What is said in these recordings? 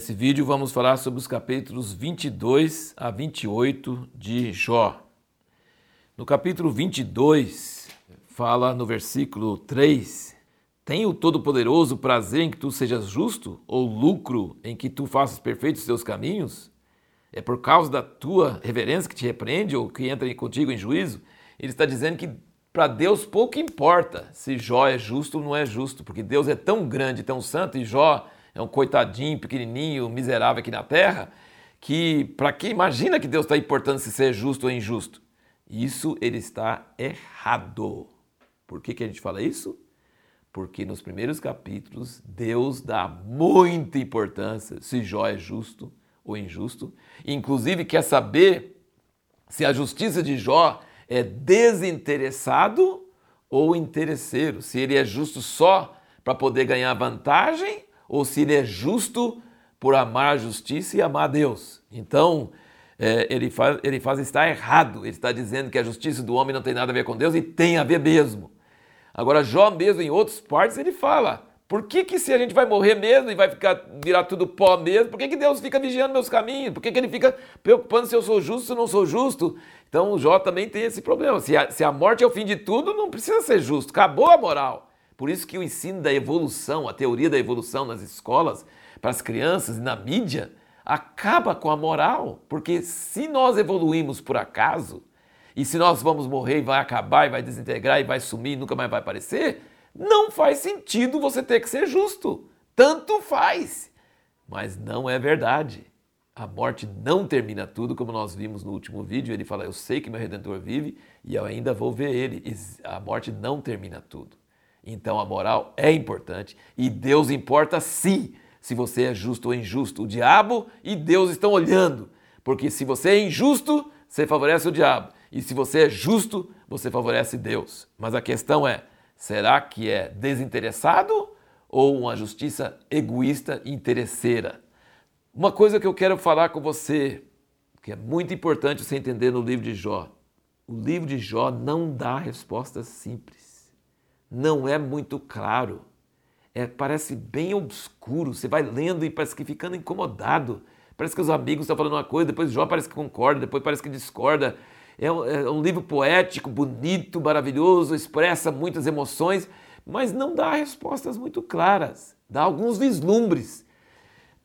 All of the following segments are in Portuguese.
Nesse vídeo vamos falar sobre os capítulos 22 a 28 de Jó. No capítulo 22, fala no versículo 3: Tem o Todo-Poderoso prazer em que tu sejas justo, ou lucro em que tu faças perfeitos os teus caminhos? É por causa da tua reverência que te repreende ou que entra contigo em juízo? Ele está dizendo que para Deus pouco importa se Jó é justo ou não é justo, porque Deus é tão grande, tão santo e Jó é um coitadinho, pequenininho, miserável aqui na terra, que para quem imagina que Deus está importando se ser justo ou injusto? Isso ele está errado. Por que, que a gente fala isso? Porque nos primeiros capítulos Deus dá muita importância se Jó é justo ou injusto. Inclusive quer saber se a justiça de Jó é desinteressado ou interesseiro, se ele é justo só para poder ganhar vantagem ou se ele é justo por amar a justiça e amar a Deus. Então, é, ele, faz, ele faz estar errado. Ele está dizendo que a justiça do homem não tem nada a ver com Deus e tem a ver mesmo. Agora, Jó mesmo, em outras partes, ele fala, por que, que se a gente vai morrer mesmo e vai ficar virar tudo pó mesmo, por que, que Deus fica vigiando meus caminhos? Por que, que ele fica preocupando se eu sou justo ou não sou justo? Então, Jó também tem esse problema. Se a, se a morte é o fim de tudo, não precisa ser justo. Acabou a moral. Por isso que o ensino da evolução, a teoria da evolução nas escolas, para as crianças e na mídia, acaba com a moral. Porque se nós evoluímos por acaso, e se nós vamos morrer e vai acabar e vai desintegrar e vai sumir e nunca mais vai aparecer, não faz sentido você ter que ser justo. Tanto faz. Mas não é verdade. A morte não termina tudo, como nós vimos no último vídeo. Ele fala: Eu sei que meu redentor vive e eu ainda vou ver ele. A morte não termina tudo. Então a moral é importante e Deus importa sim se você é justo ou injusto. O diabo e Deus estão olhando, porque se você é injusto, você favorece o diabo, e se você é justo, você favorece Deus. Mas a questão é: será que é desinteressado ou uma justiça egoísta e interesseira? Uma coisa que eu quero falar com você, que é muito importante você entender no livro de Jó: o livro de Jó não dá respostas simples não é muito claro. É, parece bem obscuro. Você vai lendo e parece que ficando incomodado. Parece que os amigos estão falando uma coisa, depois Jó parece que concorda, depois parece que discorda. É um, é um livro poético, bonito, maravilhoso, expressa muitas emoções, mas não dá respostas muito claras. Dá alguns vislumbres.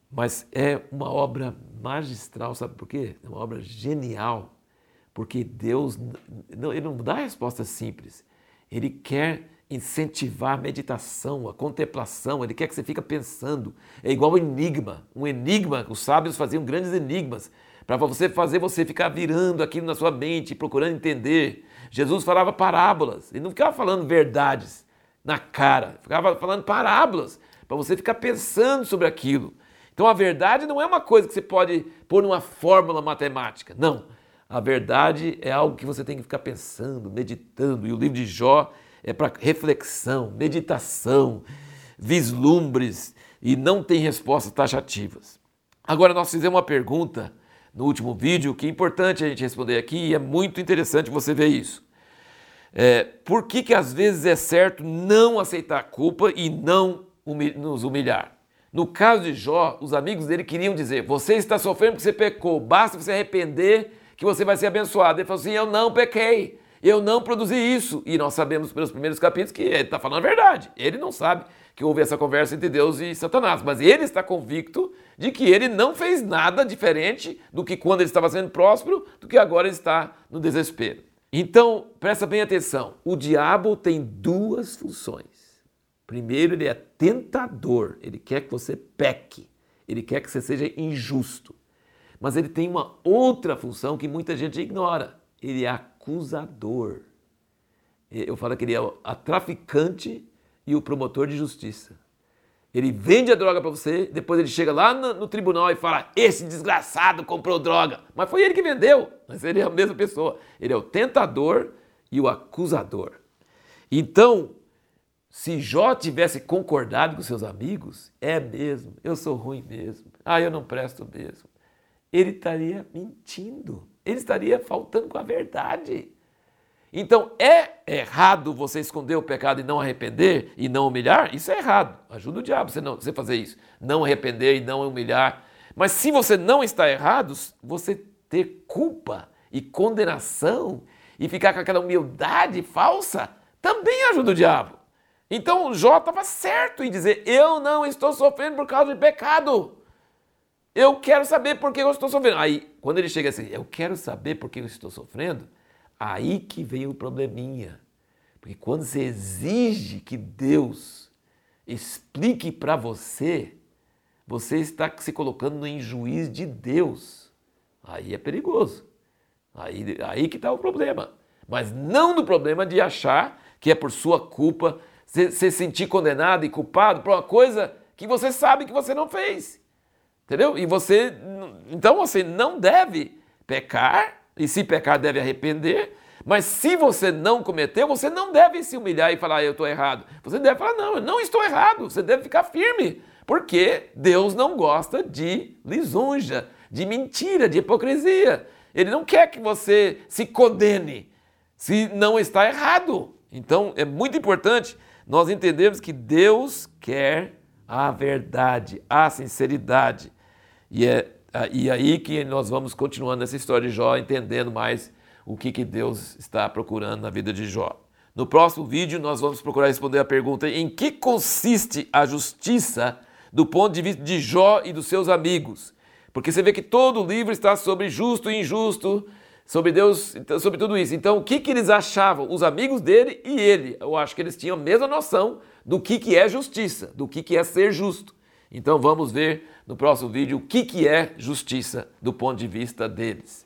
Mas é uma obra magistral, sabe por quê? É uma obra genial. Porque Deus não, ele não dá respostas simples. Ele quer incentivar a meditação, a contemplação, ele quer que você fique pensando. É igual um enigma. Um enigma, os sábios faziam grandes enigmas para você fazer você ficar virando aquilo na sua mente, procurando entender. Jesus falava parábolas, ele não ficava falando verdades na cara, ficava falando parábolas para você ficar pensando sobre aquilo. Então a verdade não é uma coisa que você pode pôr numa fórmula matemática, não. A verdade é algo que você tem que ficar pensando, meditando. E o livro de Jó é para reflexão, meditação, vislumbres e não tem respostas taxativas. Agora, nós fizemos uma pergunta no último vídeo que é importante a gente responder aqui e é muito interessante você ver isso. É, por que, que às vezes é certo não aceitar a culpa e não nos humilhar? No caso de Jó, os amigos dele queriam dizer: Você está sofrendo porque você pecou, basta você arrepender que você vai ser abençoado. Ele falou assim: Eu não pequei eu não produzi isso. E nós sabemos pelos primeiros capítulos que ele está falando a verdade. Ele não sabe que houve essa conversa entre Deus e Satanás, mas ele está convicto de que ele não fez nada diferente do que quando ele estava sendo próspero, do que agora ele está no desespero. Então, presta bem atenção: o diabo tem duas funções. Primeiro, ele é tentador, ele quer que você peque, ele quer que você seja injusto. Mas ele tem uma outra função que muita gente ignora: ele é acusador. Eu falo que ele é a traficante e o promotor de justiça. Ele vende a droga para você, depois ele chega lá no, no, tribunal e fala: Esse desgraçado comprou droga. Mas foi ele que vendeu. Mas ele é a mesma pessoa. Ele é o tentador e o acusador. Então, se Jó tivesse concordado com seus amigos, é mesmo, eu sou ruim mesmo, ah, eu não presto mesmo, ele estaria mentindo ele estaria faltando com a verdade. Então é errado você esconder o pecado e não arrepender e não humilhar? Isso é errado. Ajuda o diabo você não você fazer isso. Não arrepender e não humilhar Mas se você não está errado, você ter culpa e condenação e ficar com aquela humildade falsa também ajuda o diabo. Então Jó estava certo em dizer: Eu não estou sofrendo por causa de pecado. Eu quero saber por que eu estou sofrendo. Aí, quando ele chega assim, eu quero saber por que eu estou sofrendo, aí que vem o probleminha. Porque quando você exige que Deus explique para você, você está se colocando em juiz de Deus. Aí é perigoso. Aí, aí que está o problema. Mas não no problema de achar que é por sua culpa, se sentir condenado e culpado por uma coisa que você sabe que você não fez. Entendeu? E você, então você não deve pecar, e se pecar deve arrepender, mas se você não cometeu, você não deve se humilhar e falar, ah, eu estou errado. Você deve falar, não, eu não estou errado. Você deve ficar firme, porque Deus não gosta de lisonja, de mentira, de hipocrisia. Ele não quer que você se condene se não está errado. Então é muito importante nós entendermos que Deus quer a verdade, a sinceridade. E é e aí que nós vamos continuando essa história de Jó, entendendo mais o que, que Deus está procurando na vida de Jó. No próximo vídeo, nós vamos procurar responder a pergunta: em que consiste a justiça do ponto de vista de Jó e dos seus amigos? Porque você vê que todo o livro está sobre justo e injusto, sobre Deus, então, sobre tudo isso. Então, o que, que eles achavam, os amigos dele e ele? Eu acho que eles tinham a mesma noção do que, que é justiça, do que, que é ser justo. Então, vamos ver no próximo vídeo o que, que é justiça do ponto de vista deles.